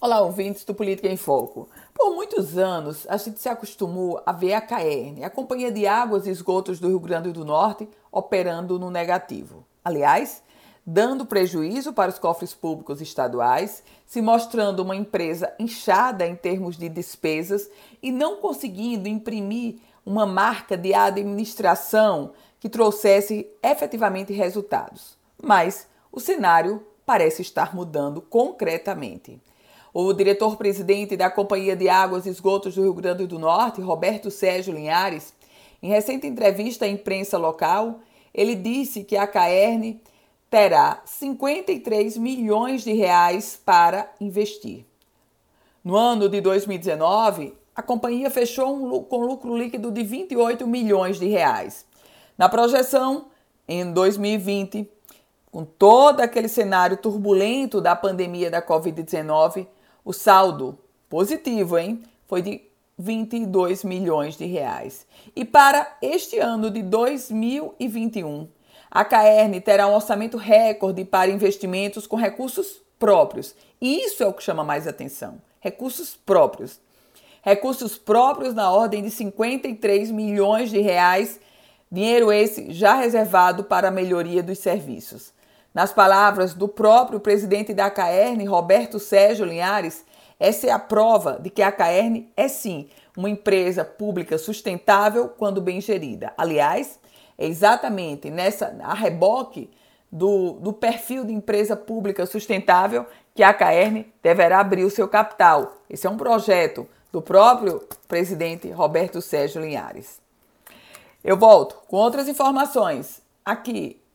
Olá, ouvintes do Política em Foco. Por muitos anos, a gente se acostumou a ver a CAERN, a Companhia de Águas e Esgotos do Rio Grande do Norte, operando no negativo. Aliás, dando prejuízo para os cofres públicos estaduais, se mostrando uma empresa inchada em termos de despesas e não conseguindo imprimir uma marca de administração que trouxesse efetivamente resultados. Mas o cenário parece estar mudando concretamente. O diretor-presidente da Companhia de Águas e Esgotos do Rio Grande do Norte, Roberto Sérgio Linhares, em recente entrevista à imprensa local, ele disse que a Caerne terá 53 milhões de reais para investir. No ano de 2019, a companhia fechou um, com lucro líquido de 28 milhões de reais. Na projeção, em 2020, com todo aquele cenário turbulento da pandemia da Covid-19, o saldo positivo, hein, foi de 22 milhões de reais. E para este ano de 2021, a Caerne terá um orçamento recorde para investimentos com recursos próprios. E isso é o que chama mais atenção. Recursos próprios. Recursos próprios na ordem de 53 milhões de reais, dinheiro esse já reservado para a melhoria dos serviços. Nas palavras do próprio presidente da CAERN, Roberto Sérgio Linhares, essa é a prova de que a CAERN é sim uma empresa pública sustentável quando bem gerida. Aliás, é exatamente nessa a reboque do, do perfil de empresa pública sustentável que a CAERN deverá abrir o seu capital. Esse é um projeto do próprio presidente Roberto Sérgio Linhares. Eu volto com outras informações aqui